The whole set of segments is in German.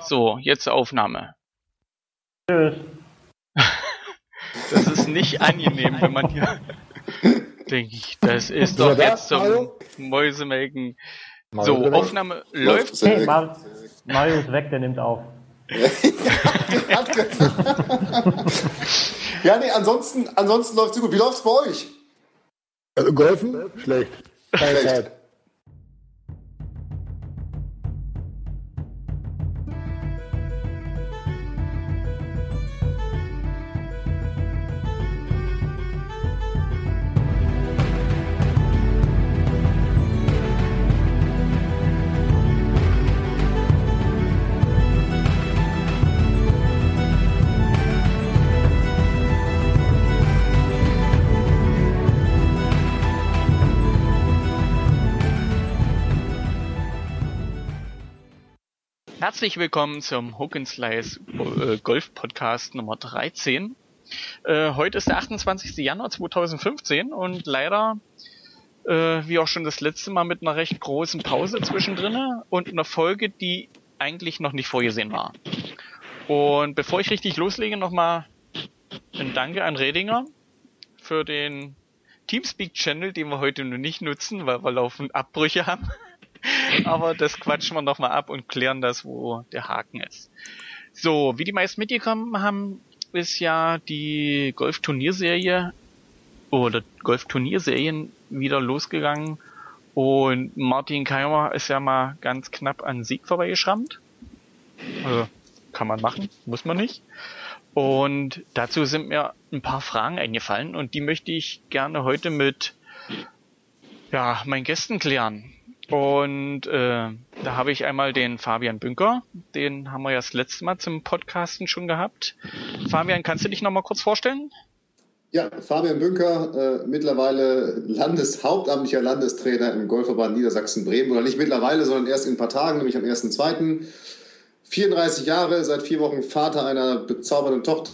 So, jetzt Aufnahme. Tschüss. Das ist nicht angenehm, wenn man hier. Denke ich, das ist doch jetzt zum? Mäusemelken. So. Aufnahme läuft. Hey, gut. Mar Mario ist weg, der nimmt auf. ja, nee, ansonsten, ansonsten läuft es gut. Wie läuft's bei euch? Also Golfen? Schlecht. Keine Schlecht. Zeit. Herzlich willkommen zum Hook and Slice äh, Golf Podcast Nummer 13. Äh, heute ist der 28. Januar 2015 und leider, äh, wie auch schon das letzte Mal, mit einer recht großen Pause zwischendrin und einer Folge, die eigentlich noch nicht vorgesehen war. Und bevor ich richtig loslege, nochmal ein Danke an Redinger für den Teamspeak-Channel, den wir heute nur nicht nutzen, weil wir laufend Abbrüche haben. Aber das quatschen wir nochmal ab und klären das, wo der Haken ist. So, wie die meisten mitgekommen haben, ist ja die Golf-Turnierserie oder Golf-Turnierserien wieder losgegangen und Martin Keimer ist ja mal ganz knapp an Sieg vorbeigeschrammt. Also, kann man machen, muss man nicht. Und dazu sind mir ein paar Fragen eingefallen und die möchte ich gerne heute mit ja, meinen Gästen klären. Und äh, da habe ich einmal den Fabian Bünker, den haben wir ja das letzte Mal zum Podcasten schon gehabt. Fabian, kannst du dich nochmal kurz vorstellen? Ja, Fabian Bünker, äh, mittlerweile Landeshauptamtlicher Landestrainer im Golfverband Niedersachsen-Bremen. Oder nicht mittlerweile, sondern erst in ein paar Tagen, nämlich am 1.2. 34 Jahre, seit vier Wochen Vater einer bezaubernden Tochter.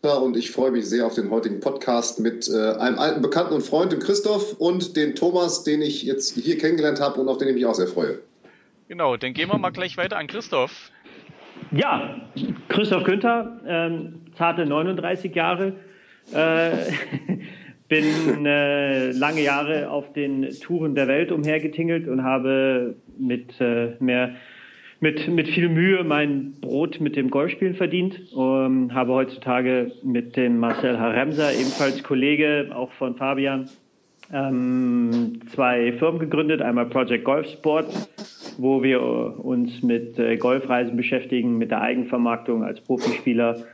Und ich freue mich sehr auf den heutigen Podcast mit äh, einem alten Bekannten und Freund, dem Christoph, und den Thomas, den ich jetzt hier kennengelernt habe und auf den ich mich auch sehr freue. Genau, dann gehen wir mal gleich weiter an Christoph. Ja, Christoph Günther, ähm, zarte 39 Jahre, äh, bin äh, lange Jahre auf den Touren der Welt umhergetingelt und habe mit äh, mehr mit, mit viel Mühe mein Brot mit dem Golfspielen verdient. Ähm, habe heutzutage mit dem Marcel Haremser, ebenfalls Kollege, auch von Fabian, ähm, zwei Firmen gegründet. Einmal Project Golf Sport, wo wir uns mit äh, Golfreisen beschäftigen, mit der Eigenvermarktung als Profispieler,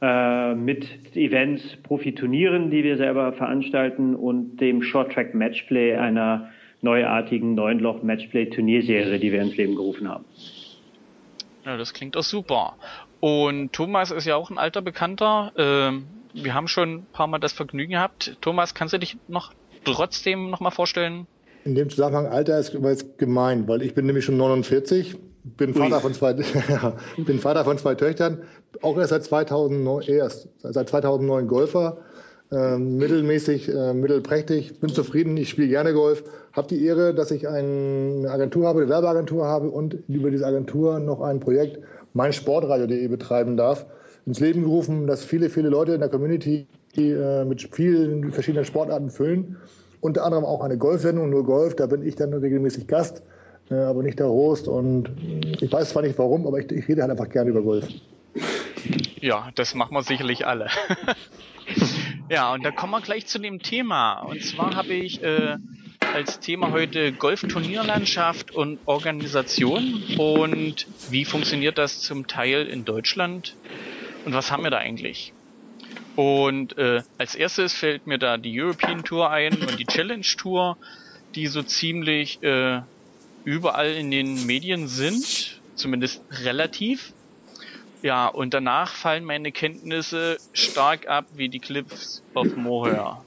äh, mit Events, Profiturnieren, die wir selber veranstalten und dem Short Track Matchplay, einer neuartigen Neunloch Matchplay Turnierserie, die wir ins Leben gerufen haben. Ja, das klingt doch super. Und Thomas ist ja auch ein alter Bekannter. Ähm, wir haben schon ein paar Mal das Vergnügen gehabt. Thomas, kannst du dich noch trotzdem nochmal vorstellen? In dem Zusammenhang Alter ist gemein, weil ich bin nämlich schon 49, bin Vater von zwei, bin Vater von zwei Töchtern, auch erst seit 2009, erst seit 2009 Golfer, ähm, mittelmäßig, äh, mittelprächtig, bin zufrieden, ich spiele gerne Golf, habe die Ehre, dass ich eine Agentur habe, eine Werbeagentur habe und über diese Agentur noch ein Projekt, meinsportradio.de betreiben darf, ins Leben gerufen, das viele, viele Leute in der Community äh, mit vielen verschiedenen Sportarten füllen. Unter anderem auch eine Golfsendung, nur Golf, da bin ich dann regelmäßig Gast, äh, aber nicht der Host. Und ich weiß zwar nicht warum, aber ich, ich rede halt einfach gerne über Golf. Ja, das machen wir sicherlich alle. ja, und da kommen wir gleich zu dem Thema. Und zwar habe ich äh, als Thema heute Golfturnierlandschaft und Organisation und wie funktioniert das zum Teil in Deutschland und was haben wir da eigentlich? Und äh, als erstes fällt mir da die European Tour ein und die Challenge Tour, die so ziemlich äh, überall in den Medien sind, zumindest relativ. Ja, und danach fallen meine Kenntnisse stark ab wie die Cliffs of Moher.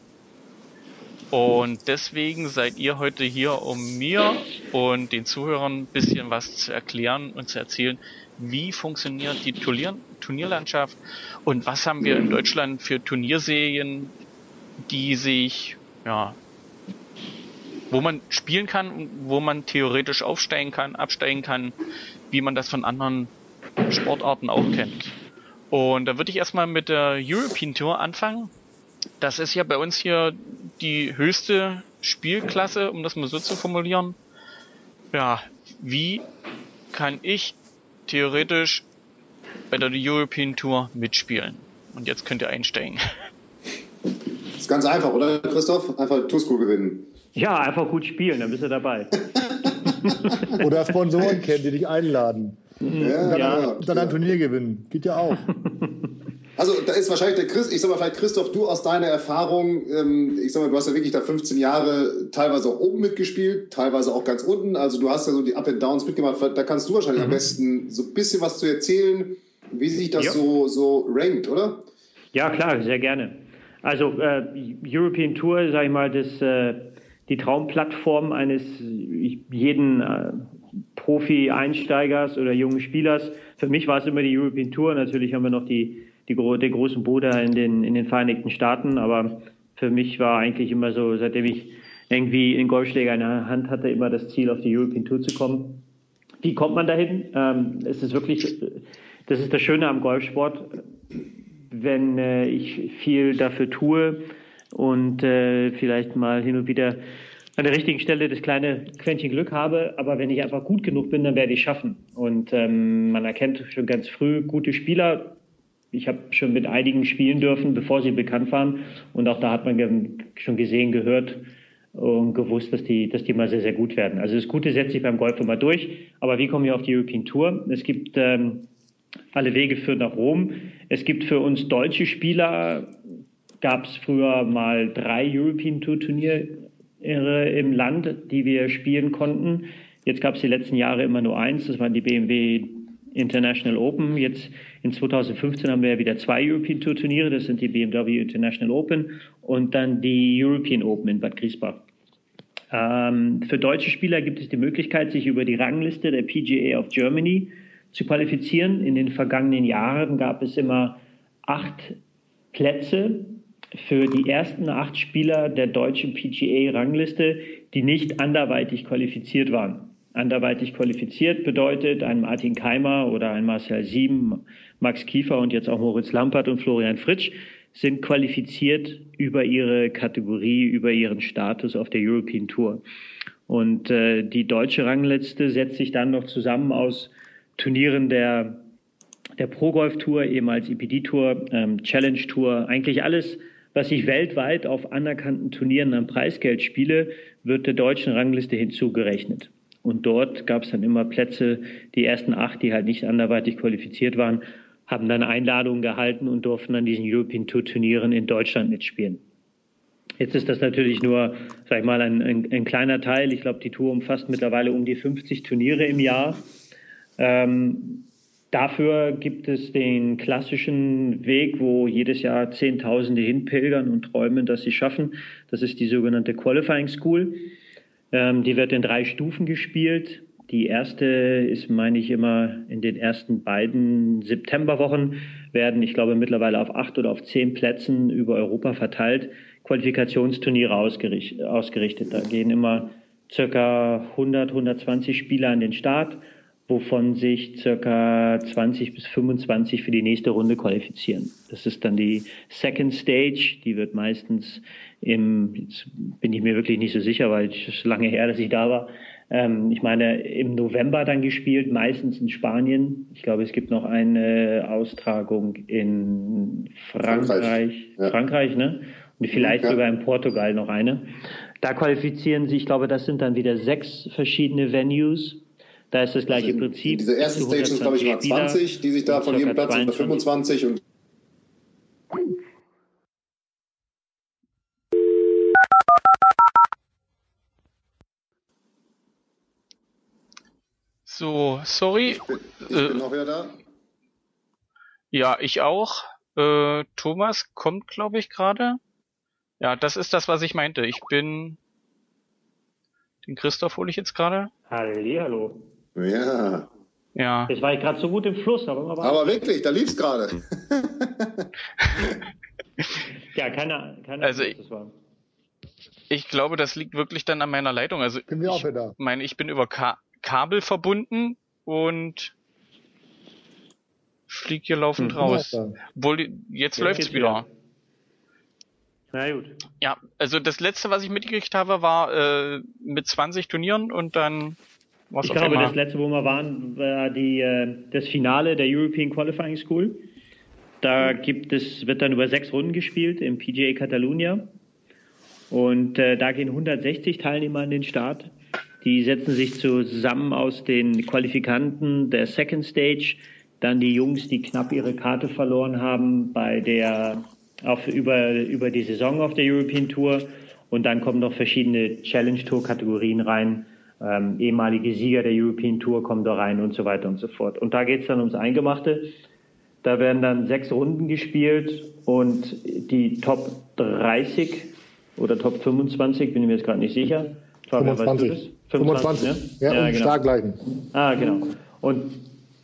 Und deswegen seid ihr heute hier, um mir und den Zuhörern ein bisschen was zu erklären und zu erzählen, wie funktioniert die Turnier Turnierlandschaft und was haben wir in Deutschland für Turnierserien, die sich, ja, wo man spielen kann, wo man theoretisch aufsteigen kann, absteigen kann, wie man das von anderen Sportarten auch kennt. Und da würde ich erstmal mit der European Tour anfangen. Das ist ja bei uns hier die höchste Spielklasse, um das mal so zu formulieren. Ja, wie kann ich theoretisch bei der European Tour mitspielen? Und jetzt könnt ihr einsteigen. Das ist ganz einfach, oder Christoph? Einfach Tour gewinnen. Ja, einfach gut spielen, dann bist du dabei. oder Sponsoren kennen, die dich einladen. Ja, dann, ja, dann ein Turnier gewinnen. Geht ja auch. Also da ist wahrscheinlich der Chris, ich sag mal vielleicht Christoph, du aus deiner Erfahrung, ähm, ich sag mal, du hast ja wirklich da 15 Jahre teilweise auch oben mitgespielt, teilweise auch ganz unten. Also du hast ja so die Up and Downs mitgemacht. Da kannst du wahrscheinlich mhm. am besten so ein bisschen was zu erzählen, wie sich das so, so rankt, oder? Ja, klar, sehr gerne. Also äh, European Tour, sag ich mal, das, äh, die Traumplattform eines jeden äh, Profi-Einsteigers oder jungen Spielers. Für mich war es immer die European Tour. Natürlich haben wir noch die die, den großen Bruder in den, in den Vereinigten Staaten. Aber für mich war eigentlich immer so, seitdem ich irgendwie einen Golfschläger in der Hand hatte, immer das Ziel, auf die European Tour zu kommen. Wie kommt man dahin? Ähm, es ist wirklich, das ist das Schöne am Golfsport, wenn äh, ich viel dafür tue und äh, vielleicht mal hin und wieder an der richtigen Stelle das kleine Quäntchen Glück habe, aber wenn ich einfach gut genug bin, dann werde ich schaffen. Und ähm, man erkennt schon ganz früh gute Spieler, ich habe schon mit einigen spielen dürfen, bevor sie bekannt waren. Und auch da hat man schon gesehen, gehört und gewusst, dass die, dass die mal sehr, sehr gut werden. Also das Gute setzt sich beim Golf immer durch. Aber wie kommen wir auf die European Tour? Es gibt ähm, alle Wege führen nach Rom. Es gibt für uns deutsche Spieler, gab es früher mal drei European Tour Turniere im Land, die wir spielen konnten. Jetzt gab es die letzten Jahre immer nur eins, das waren die BMW International Open. Jetzt in 2015 haben wir ja wieder zwei European Tour Turniere. Das sind die BMW International Open und dann die European Open in Bad Griesbach. Ähm, für deutsche Spieler gibt es die Möglichkeit, sich über die Rangliste der PGA of Germany zu qualifizieren. In den vergangenen Jahren gab es immer acht Plätze für die ersten acht Spieler der deutschen PGA-Rangliste, die nicht anderweitig qualifiziert waren. Anderweitig qualifiziert bedeutet ein Martin Keimer oder ein Marcel Sieben, Max Kiefer und jetzt auch Moritz Lampert und Florian Fritsch sind qualifiziert über ihre Kategorie, über ihren Status auf der European Tour. Und äh, die deutsche Rangliste setzt sich dann noch zusammen aus Turnieren der, der Pro Golf Tour, ehemals EPD Tour, ähm, Challenge Tour, eigentlich alles, was ich weltweit auf anerkannten Turnieren am Preisgeld spiele, wird der deutschen Rangliste hinzugerechnet. Und dort gab es dann immer Plätze, die ersten acht, die halt nicht anderweitig qualifiziert waren, haben dann Einladungen gehalten und durften an diesen European Tour Turnieren in Deutschland mitspielen. Jetzt ist das natürlich nur, sag ich mal, ein, ein, ein kleiner Teil. Ich glaube, die Tour umfasst mittlerweile um die 50 Turniere im Jahr. Ähm, dafür gibt es den klassischen Weg, wo jedes Jahr Zehntausende hinpilgern und träumen, dass sie schaffen. Das ist die sogenannte Qualifying School. Ähm, die wird in drei Stufen gespielt. Die erste ist, meine ich, immer in den ersten beiden Septemberwochen werden, ich glaube, mittlerweile auf acht oder auf zehn Plätzen über Europa verteilt, Qualifikationsturniere ausgerichtet. Da gehen immer circa 100, 120 Spieler an den Start, wovon sich circa 20 bis 25 für die nächste Runde qualifizieren. Das ist dann die Second Stage, die wird meistens im, jetzt bin ich mir wirklich nicht so sicher, weil es ist lange her, dass ich da war. Ähm, ich meine, im November dann gespielt, meistens in Spanien. Ich glaube, es gibt noch eine Austragung in Frankreich, Frankreich, ja. Frankreich ne? Und vielleicht ja. sogar in Portugal noch eine. Da qualifizieren sie, ich glaube, das sind dann wieder sechs verschiedene Venues. Da ist das gleiche also Prinzip. Diese erste Stage sind, glaube ich, mal 20, die sich da von jedem Platz 25 und So, sorry. Ich bin, ich bin äh, wieder da. Ja, ich auch. Äh, Thomas kommt, glaube ich, gerade. Ja, das ist das, was ich meinte. Ich bin. Den Christoph hole ich jetzt gerade. Hallihallo. Ja. Ja. Jetzt war ich gerade so gut im Fluss, aber, aber, aber wirklich, da lief's gerade. ja, keine, keine also Ahnung, das war. Ich glaube, das liegt wirklich dann an meiner Leitung. Also bin ich meine, ich bin über K Kabel verbunden. und fliegt hier laufend hm, raus. Obwohl, jetzt ja, läuft's wieder. Na gut. Ja, also das letzte, was ich mitgekriegt habe, war äh, mit 20 Turnieren und dann was Ich glaube, das letzte, wo wir waren, war die, äh, das Finale der European Qualifying School. Da gibt es, wird dann über sechs Runden gespielt im PGA Catalunya. Und äh, da gehen 160 Teilnehmer an den Start. Die setzen sich zusammen aus den Qualifikanten der Second Stage, dann die Jungs, die knapp ihre Karte verloren haben bei der auf, über, über die Saison auf der European Tour. Und dann kommen noch verschiedene Challenge Tour Kategorien rein. Ähm, ehemalige Sieger der European Tour kommen da rein und so weiter und so fort. Und da geht es dann ums Eingemachte. Da werden dann sechs Runden gespielt und die Top 30 oder Top 25, bin ich mir jetzt gerade nicht sicher. Fabian, 25. 25, 25 ja? Ja, ja genau. Startgleichen. Ah, genau. Und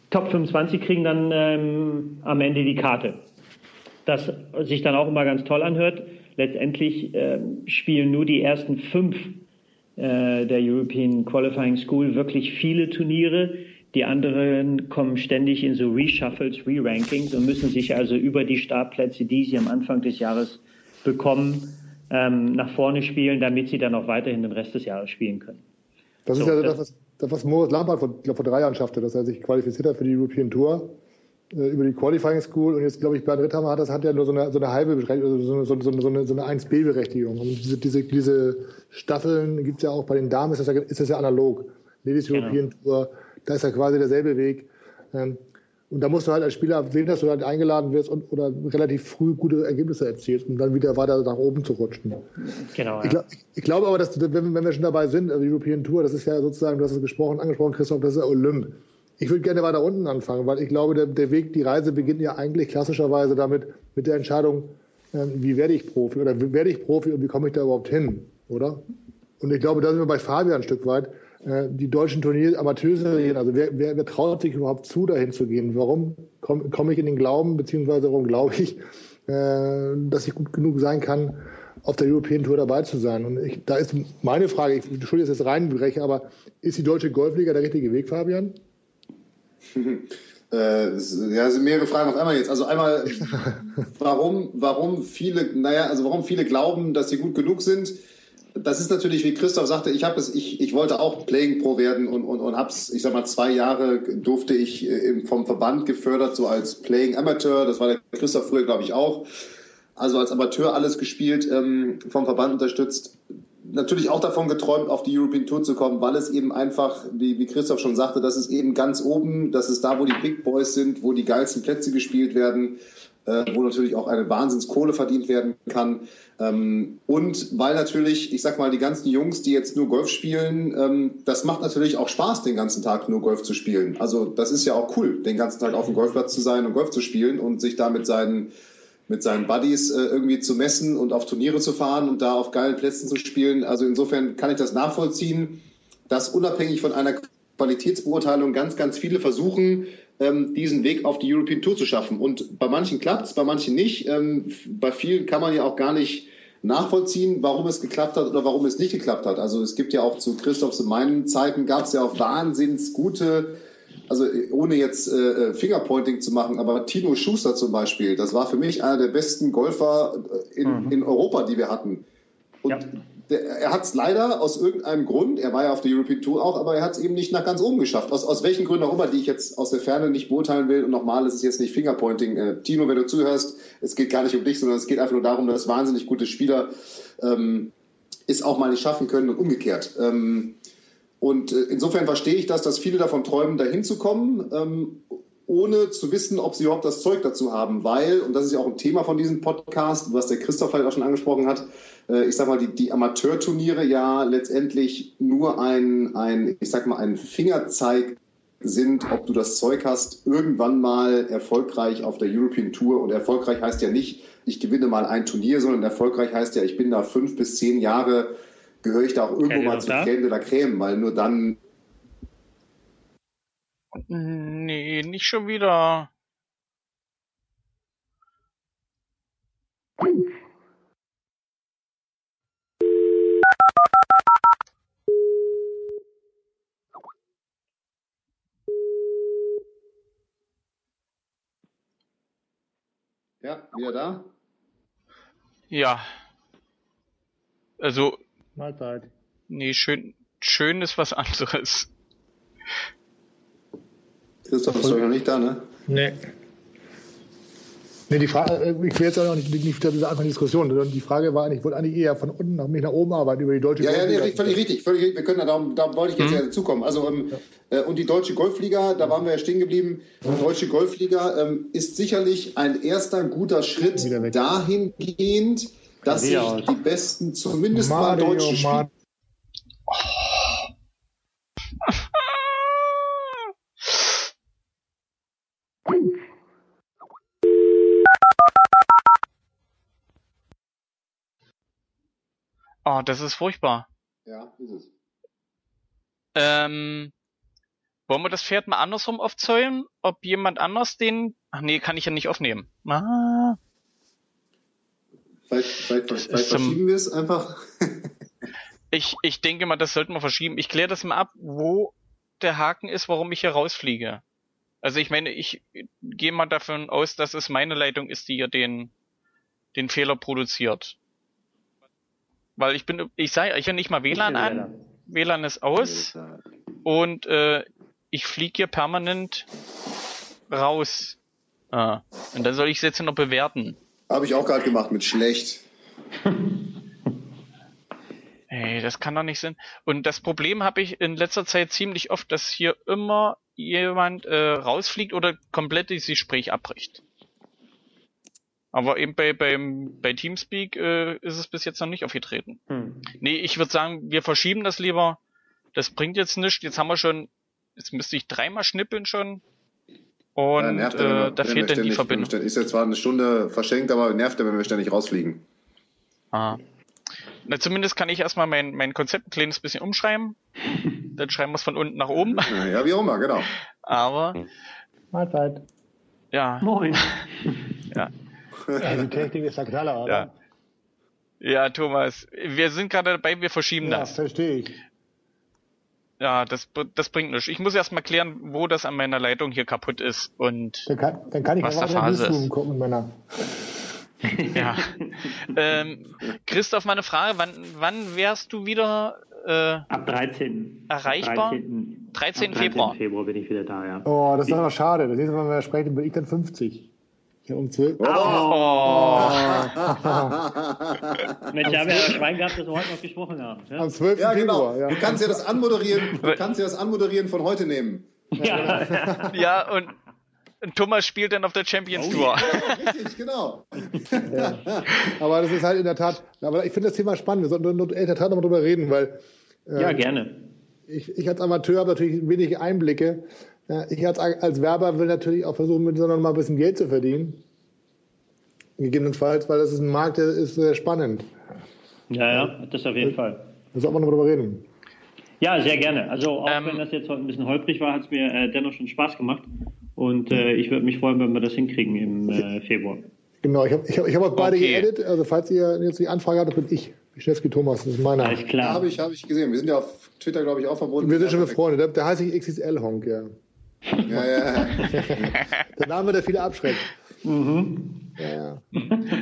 Top 25 kriegen dann ähm, am Ende die Karte. Das sich dann auch immer ganz toll anhört. Letztendlich äh, spielen nur die ersten fünf äh, der European Qualifying School wirklich viele Turniere. Die anderen kommen ständig in so Reshuffles, Re-Rankings und müssen sich also über die Startplätze, die sie am Anfang des Jahres bekommen, ähm, nach vorne spielen, damit sie dann auch weiterhin den Rest des Jahres spielen können. Das so, ist ja das, was, das, was Moritz Lampard vor, vor drei Jahren schaffte, dass er sich qualifiziert hat für die European Tour über die Qualifying School und jetzt glaube ich Bernd Ritthammer hat das hat ja nur so eine, so eine halbe Berechtigung, so, so, so, so, eine, so eine 1B-Berechtigung. Und diese, diese, diese Staffeln gibt es ja auch bei den Damen, ist das ja, ist das ja analog. Ladies genau. European Tour, da ist ja quasi derselbe Weg. Ähm, und da musst du halt als Spieler wählen, dass du halt eingeladen wirst und, oder relativ früh gute Ergebnisse erzielst, um dann wieder weiter nach oben zu rutschen. Genau. Ich, glaub, ich, ich glaube aber, dass wenn, wenn, wir schon dabei sind, also die European Tour, das ist ja sozusagen, du hast es gesprochen, angesprochen, Christoph, das ist ja Olymp. Ich würde gerne weiter unten anfangen, weil ich glaube, der, der, Weg, die Reise beginnt ja eigentlich klassischerweise damit, mit der Entscheidung, äh, wie werde ich Profi oder wie werde ich Profi und wie komme ich da überhaupt hin, oder? Und ich glaube, da sind wir bei Fabian ein Stück weit. Äh, die deutschen Turnier Amateurserien, also wer, wer, wer traut sich überhaupt zu, dahin zu gehen? Warum komme komm ich in den Glauben, beziehungsweise warum glaube ich, äh, dass ich gut genug sein kann, auf der European Tour dabei zu sein? Und ich, da ist meine Frage, ich entschuldige jetzt reinbreche, aber ist die deutsche Golfliga der richtige Weg, Fabian? Äh, ja, sind mehrere Fragen auf einmal jetzt. Also einmal, warum, warum viele, naja, also warum viele glauben, dass sie gut genug sind das ist natürlich, wie Christoph sagte, ich habe es, ich, ich wollte auch Playing Pro werden und, und, und hab's, ich sag mal, zwei Jahre durfte ich äh, vom Verband gefördert, so als Playing Amateur. Das war der Christoph früher, glaube ich, auch. Also als Amateur alles gespielt, ähm, vom Verband unterstützt. Natürlich auch davon geträumt, auf die European Tour zu kommen, weil es eben einfach, wie, wie Christoph schon sagte, das ist eben ganz oben, das ist da, wo die Big Boys sind, wo die geilsten Plätze gespielt werden äh, wo natürlich auch eine Wahnsinnskohle verdient werden kann. Ähm, und weil natürlich, ich sag mal, die ganzen Jungs, die jetzt nur Golf spielen, ähm, das macht natürlich auch Spaß, den ganzen Tag nur Golf zu spielen. Also das ist ja auch cool, den ganzen Tag auf dem Golfplatz zu sein und Golf zu spielen und sich da mit seinen mit seinen Buddies äh, irgendwie zu messen und auf Turniere zu fahren und da auf geilen Plätzen zu spielen. Also insofern kann ich das nachvollziehen, dass unabhängig von einer Qualitätsbeurteilung ganz, ganz viele versuchen, ähm, diesen Weg auf die European Tour zu schaffen. Und bei manchen klappt es, bei manchen nicht. Ähm, bei vielen kann man ja auch gar nicht nachvollziehen, warum es geklappt hat oder warum es nicht geklappt hat. Also es gibt ja auch zu Christophs und meinen Zeiten gab es ja auch wahnsinns gute, also ohne jetzt äh, Fingerpointing zu machen, aber Tino Schuster zum Beispiel, das war für mich einer der besten Golfer in, mhm. in Europa, die wir hatten. Und ja der, er hat es leider aus irgendeinem Grund, er war ja auf der European Tour auch, aber er hat es eben nicht nach ganz oben geschafft. Aus, aus welchen Gründen auch immer, die ich jetzt aus der Ferne nicht beurteilen will. Und nochmal, es ist jetzt nicht Fingerpointing. Äh, Tino, wenn du zuhörst, es geht gar nicht um dich, sondern es geht einfach nur darum, dass wahnsinnig gute Spieler ähm, es auch mal nicht schaffen können und umgekehrt. Ähm, und äh, insofern verstehe ich das, dass viele davon träumen, dahin zu kommen. Ähm, ohne zu wissen, ob sie überhaupt das Zeug dazu haben, weil, und das ist ja auch ein Thema von diesem Podcast, was der Christoph halt auch schon angesprochen hat, äh, ich sag mal, die, die Amateurturniere ja letztendlich nur ein, ein, ich sag mal, ein Fingerzeig sind, ob du das Zeug hast, irgendwann mal erfolgreich auf der European Tour. Und erfolgreich heißt ja nicht, ich gewinne mal ein Turnier, sondern erfolgreich heißt ja, ich bin da fünf bis zehn Jahre, gehöre ich da auch irgendwo mal zu da? Creme de Creme, weil nur dann. Nee, nicht schon wieder. Ja, wieder da? Ja. Also Mahlzeit. nee, schön, schön ist was anderes. Christoph ist doch noch nicht da, ne? Nee. Nee, die Frage, äh, ich will jetzt auch noch nicht, nicht diese einfache Diskussion, sondern die Frage war eigentlich, ich wollte eigentlich eher von unten nach, mich nach oben arbeiten über die deutsche Ja, ja, nee, Golfliga. völlig richtig, völlig richtig. Wir können da, darum, da wollte ich jetzt ja dazukommen. Also, ähm, äh, und die Deutsche Golfliga, da waren wir ja stehen geblieben. Die Deutsche Golfliga ähm, ist sicherlich ein erster guter Schritt dahingehend, dass sich aus. die Besten, zumindest mal Mario, deutschen Spieler, Mario. Oh, das ist furchtbar. Ja, ist es. Ähm, wollen wir das Pferd mal andersrum aufzäumen? Ob jemand anders den. Ach nee, kann ich ja nicht aufnehmen. Ah. Vielleicht, vielleicht, Das vielleicht ist zum- verschieben wir es einfach. Ich, ich denke mal, das sollten wir verschieben. Ich kläre das mal ab, wo der Haken ist, warum ich hier rausfliege. Also ich meine, ich gehe mal davon aus, dass es meine Leitung ist, die hier den, den Fehler produziert. Weil ich bin, ich sage, ich bin nicht mal WLAN an, WLAN ist aus und äh, ich fliege hier permanent raus. Ah. Und dann soll ich es jetzt noch bewerten. Habe ich auch gerade gemacht mit schlecht. Ey, das kann doch nicht sein. Und das Problem habe ich in letzter Zeit ziemlich oft, dass hier immer jemand äh, rausfliegt oder komplett das Gespräch abbricht. Aber eben bei, beim, bei Teamspeak äh, ist es bis jetzt noch nicht aufgetreten. Hm. Nee, ich würde sagen, wir verschieben das lieber. Das bringt jetzt nichts. Jetzt haben wir schon, jetzt müsste ich dreimal schnippeln schon. Und Ja, nervt er, äh, da fehlt dann die ständig- Verbindung. Ist jetzt zwar eine Stunde verschenkt, aber nervt er, wenn wir ständig rausfliegen. Ah. Na, zumindest kann ich erstmal mein, mein Konzept ein kleines bisschen umschreiben. Dann schreiben wir es von unten nach oben. Ja, wie auch immer, genau. Aber, Mahlzeit. ja, Moin. ja, Ja, die Technik ist der Knaller, oder? ja. Ja, Thomas, wir sind gerade dabei, wir verschieben Ja, das. verstehe ich. Ja, das, das bringt nichts. Ich muss erst mal klären, wo das an meiner Leitung hier kaputt ist. Und Dann kann, dann kann ich Was auch der Phase ist. gucken meiner. ja. ähm, Christoph, meine Frage, wann, wann wärst du wieder äh, Ab 13. Erreichbar? 13. 13. ab Februar. Februar bin ich wieder da, ja. Oh, das ist doch noch schade. Das nächste Mal, wenn wir sprechen, bin ich dann 50. Ja, um 12. Oh, Mensch, da haben wir ja Schwein gehabt, dass wir heute noch gesprochen haben. Ja, Am 12. Ja, genau. Februar. Ja. Du kannst ja das anmoderieren, du kannst ja das Anmoderieren von heute nehmen. ja. ja, und, und Thomas spielt dann auf der Champions Oh, Tour. Richtig, genau. Aber das ist halt in der Tat, aber ich finde das Thema spannend. Wir sollten in der Tat nochmal drüber reden, weil ja, gerne. ich, ich als Amateur habe natürlich wenig Einblicke. Ja, Ich als, als Werber will natürlich auch versuchen, mit so mal ein bisschen Geld zu verdienen. Gegebenenfalls, weil das ist ein Markt, der ist sehr spannend. Ja, ja, das auf jeden Fall. Da sollten wir nochmal drüber reden. Ja, sehr gerne. Also auch Ähm, wenn das jetzt heute ein bisschen holprig war, hat es mir äh, dennoch schon Spaß gemacht. Und äh, ich würde mich freuen, wenn wir das hinkriegen im äh, Februar. Genau, ich habe ich hab, ich hab auch beide Okay. geedit. Also falls ihr jetzt die Anfrage habt, das bin ich. Wischnewski Thomas, das ist meiner. Alles Ja, klar. habe ich, hab ich gesehen. Wir sind ja auf Twitter, glaube ich, auch verbunden. Wir sind schon Ja, befreundet. Der, der heißt ich XXL-Honk, ja. Ja, ja. Der Name, der viele abschreckt. Mhm. Ja, ja.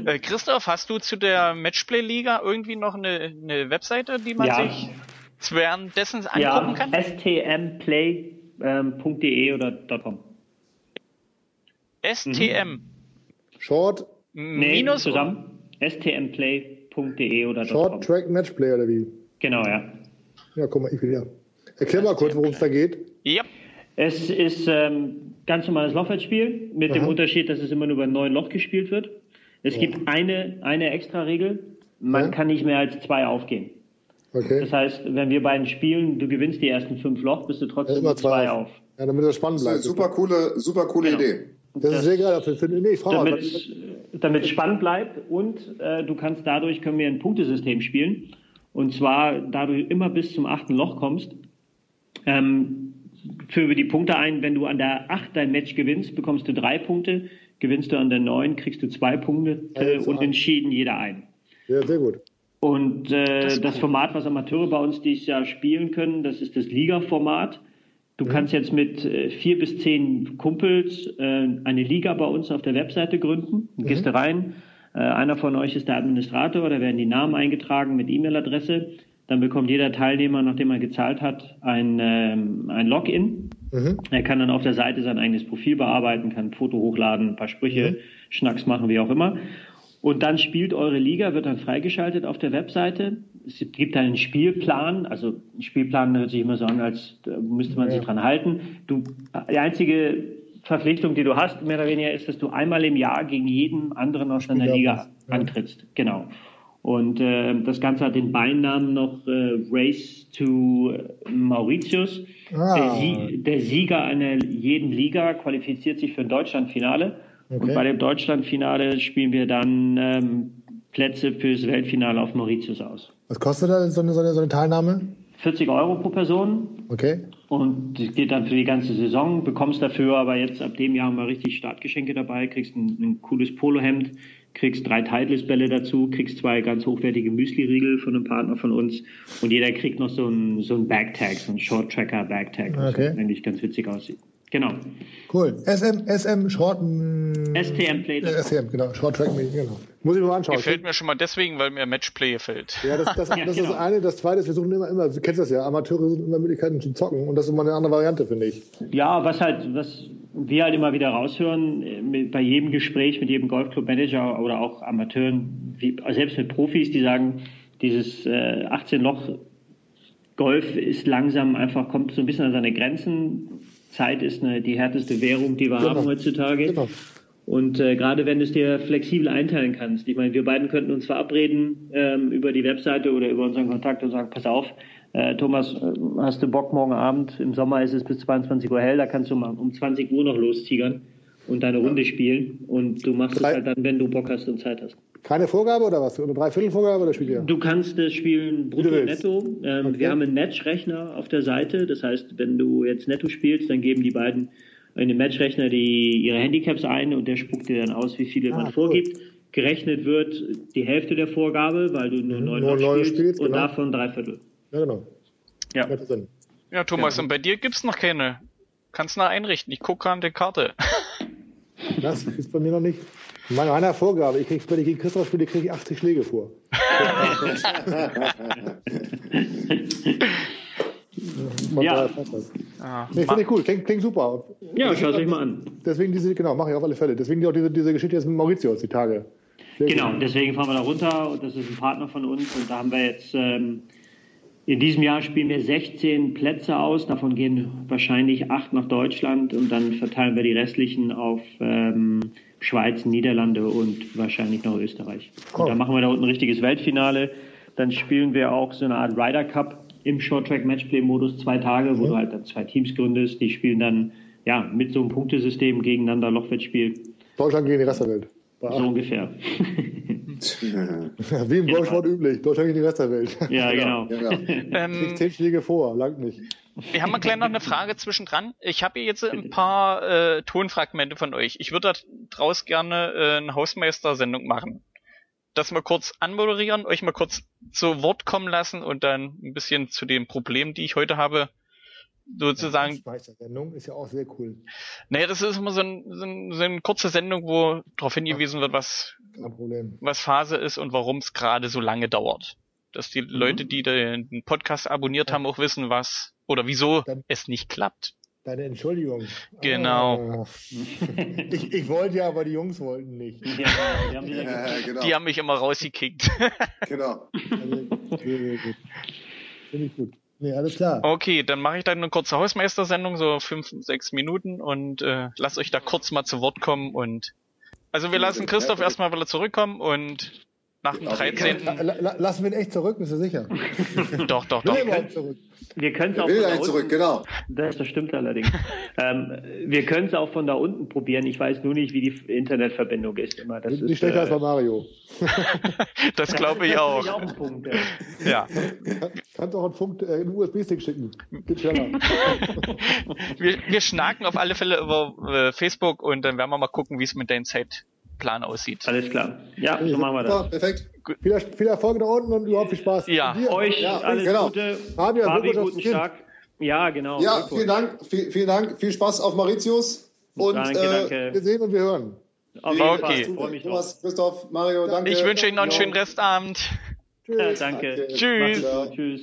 Äh, Christoph, hast du zu der Matchplay-Liga irgendwie noch eine, eine Webseite, die man Ja. sich währenddessen angucken Ja, kann? stmplay.de oder .com. STM. Short, Nee, Minus zusammen. stmplay.de oder Short .com. Track Matchplay oder wie? Genau, ja. Ja, guck mal, ich will ja. Erklär mal kurz, worum es da geht. Ja. Es ist ähm, ganz normales Lochfeldspiel mit dem Aha. Unterschied, dass es immer nur über neun Loch gespielt wird. Es gibt eine, eine extra Regel. Man Ja. kann nicht mehr als zwei aufgehen. Okay. Das heißt, wenn wir beiden spielen, du gewinnst die ersten fünf Loch, bist du Ja, trotzdem immer mit zwei zwei auf. Ja, damit das spannend Das bleibt. super coole, super coole Genau. Idee. Das ist sehr geil. Für, für, nee, ich frage mal. damit, damit es spannend bleibt und äh, du kannst dadurch können wir ein Punktesystem spielen und zwar da du immer bis zum achten Loch kommst ähm, führen wir die Punkte ein wenn du an der acht dein Match gewinnst bekommst du drei Punkte gewinnst du an der neun kriegst du zwei Punkte äh, und entschieden jeder ein Ja, sehr gut. und äh, Das das. Format was Amateure bei uns dieses Jahr spielen können das ist das Liga-Format Du kannst jetzt mit äh, vier bis zehn Kumpels äh, eine Liga bei uns auf der Webseite gründen. Dann gehst du rein. Äh, einer von euch ist der Administrator, da werden die Namen eingetragen mit E-Mail-Adresse. Dann bekommt jeder Teilnehmer, nachdem er gezahlt hat, ein, ähm, ein Login. Mhm. Er kann dann auf der Seite sein eigenes Profil bearbeiten, kann ein Foto hochladen, ein paar Sprüche, Mhm. Schnacks machen, wie auch immer. Und dann spielt eure Liga, wird dann freigeschaltet auf der Webseite. Es gibt einen Spielplan, also ein Spielplan hört sich immer so an, als äh, müsste man sich dran halten. Du, die einzige Verpflichtung, die du hast, mehr oder weniger, ist, dass du einmal im Jahr gegen jeden anderen aus deiner Liga ja. antrittst. Genau. Und äh, das Ganze hat den Beinamen noch äh, Race to Mauritius. Ah. Der, Sie der Sieger einer jeden Liga qualifiziert sich für ein Deutschlandfinale. Und Okay. bei dem Deutschlandfinale spielen wir dann ähm, Plätze fürs Weltfinale auf Mauritius aus. Was kostet da so eine, so eine, so eine Teilnahme? 40 Euro pro Person Okay. und das geht dann für die ganze Saison. Bekommst dafür aber jetzt ab dem Jahr mal richtig Startgeschenke dabei, kriegst ein, ein cooles Polohemd, kriegst drei Titleist-Bälle dazu, kriegst zwei ganz hochwertige Müsli-Riegel von einem Partner von uns und jeder kriegt noch so ein, so ein Backtag, so ein Short-Tracker-Backtag, was Okay. eigentlich ganz witzig aussieht. Genau. Cool. SM, SM Short. STM Play. Äh, STM, genau. Short Track Meeting, genau. Muss ich mir mal anschauen. Gefällt mir schon mal deswegen, weil mir Matchplay gefällt. Ja, das, das, Ja, das ist genau. das eine. Das zweite ist, wir suchen immer, immer, du kennst das ja, Amateure suchen immer Möglichkeiten zu zocken und das ist immer eine andere Variante, finde ich. Ja, was halt, was wir halt immer wieder raushören, äh, mit, bei jedem Gespräch mit jedem Golfclub-Manager oder auch Amateuren, wie, selbst mit Profis, die sagen, dieses äh, 18-Loch Golf ist langsam einfach, kommt so ein bisschen an seine Grenzen. Zeit ist eine, die härteste Währung, die wir Genau. haben heutzutage. Genau. Und äh, gerade wenn du es dir flexibel einteilen kannst. Ich meine, wir beiden könnten uns verabreden ähm, über die Webseite oder über unseren Kontakt und sagen, pass auf, äh, Thomas, äh, hast du Bock morgen Abend? Im Sommer ist es bis 22 Uhr hell, da kannst du mal um 20 Uhr noch lostigern und deine Runde spielen. Und du machst es Drei- halt dann, wenn du Bock hast und Zeit hast. Keine Vorgabe oder was? Eine Dreiviertelvorgabe oder spielt ihr? Du kannst das spielen brutto du netto. Ähm, Okay. Wir haben einen Matchrechner auf der Seite. Das heißt, wenn du jetzt netto spielst, dann geben die beiden in den Matchrechner die, ihre Handicaps ein und der spuckt dir dann aus, wie viele Ah, man cool. vorgibt. Gerechnet wird die Hälfte der Vorgabe, weil du nur neun Nur Loch neun spielst, spielst, und genau. davon drei Viertel. Ja, genau. Ja. Ja, Thomas, und bei dir gibt's noch keine. Kannst noch einrichten. Ich gucke an der Karte. Das ist bei mir noch nicht. Meine, meiner Vorgabe, ich krieg, wenn ich gegen Christoph spiele, kriege ich 80 Schläge vor. Ja. das. Ah, Nee, finde ich cool, klingt, klingt super. Ja, schau es euch mal an. Deswegen diese, genau, mache ich auf alle Fälle. Deswegen auch diese, diese Geschichte jetzt mit Mauritius, die Tage. Sehr Genau, gut. deswegen fahren wir da runter und das ist ein Partner von uns und da haben wir jetzt ähm, in diesem Jahr spielen wir 16 Plätze aus, davon gehen wahrscheinlich acht nach Deutschland und dann verteilen wir die restlichen auf ähm, Schweiz, Niederlande und wahrscheinlich noch Österreich. Und dann machen wir da unten ein richtiges Weltfinale. Dann spielen wir auch so eine Art Ryder Cup im Short Track Matchplay Modus zwei Tage, wo du halt dann zwei Teams gründest. Die spielen dann ja mit so einem Punktesystem gegeneinander Lochwettspiel, Deutschland gegen die Rest der Welt. So ungefähr. Wie im Golfsport üblich. Deutschland gegen die Rest der Welt. ja, genau. Genau. ähm, Kriegt zehn Schläge vor, langt nicht. Wir haben mal gleich noch eine Frage zwischendran. Ich habe hier jetzt ein paar äh, Tonfragmente von euch. Ich würde da draus gerne äh, eine Hausmeister-Sendung machen. Das mal kurz anmoderieren, euch mal kurz zu Wort kommen lassen und dann ein bisschen zu den Problemen, die ich heute habe, sozusagen Meistersendung ist ja auch sehr cool. Naja, das ist immer so, ein, so, ein, so eine kurze Sendung, wo darauf hingewiesen wird, was, was Phase ist und warum es gerade so lange dauert. Dass die Leute, die den Podcast abonniert haben, auch wissen, was oder wieso Dann- es nicht klappt. Deine Entschuldigung. Genau. Ah. Ich, ich wollte ja, aber die Jungs wollten nicht. Ja, die haben Ja, genau. Die haben mich immer rausgekickt. genau. Also. Finde ich gut. Nee, alles klar. Okay, dann mache ich dann eine kurze Hausmeistersendung, so fünf, sechs Minuten und äh, lasst euch da kurz mal zu Wort kommen und also wir lassen Christoph erstmal wieder zurückkommen und nach dem Auf jeden 13. La, la, lassen wir ihn echt zurück, bist du sicher? Doch, doch, doch. Wir können es auch will von da dahin zurück, unten, genau. das, das stimmt allerdings. ähm, wir können es auch von da unten probieren. Ich weiß nur nicht, wie die Internetverbindung ist. Immer. Das Nicht ist, schlechter äh, als bei Mario. Das glaube ich das ist auch. auch ein Punkt. Ja. Ja. Kannst auch einen Funk, äh, einen USB-Stick schicken. Geht schneller. Wir, wir schnacken auf alle Fälle über äh, Facebook und dann werden wir mal gucken, wie es mit deinem Zeitplan aussieht. Alles klar. Ja, so machen wir Ja, das. perfekt. viel, viel Erfolg da unten und überhaupt viel Spaß. Ja. Euch Ja, alles genau. Gute. Fabian, Fabi, guten Kind. Tag. Ja, genau. Ja, vielen Dank, viel, vielen Dank, viel Spaß auf Mauritius. Und danke, äh, danke. Wir sehen und wir hören. Auf Okay. jeden Fall. Freue mich. Thomas, Christoph, Mario, danke. Ich wünsche Ihnen noch einen Ja. schönen Restabend. Ja, danke. Danke. Tschüss. Tschüss.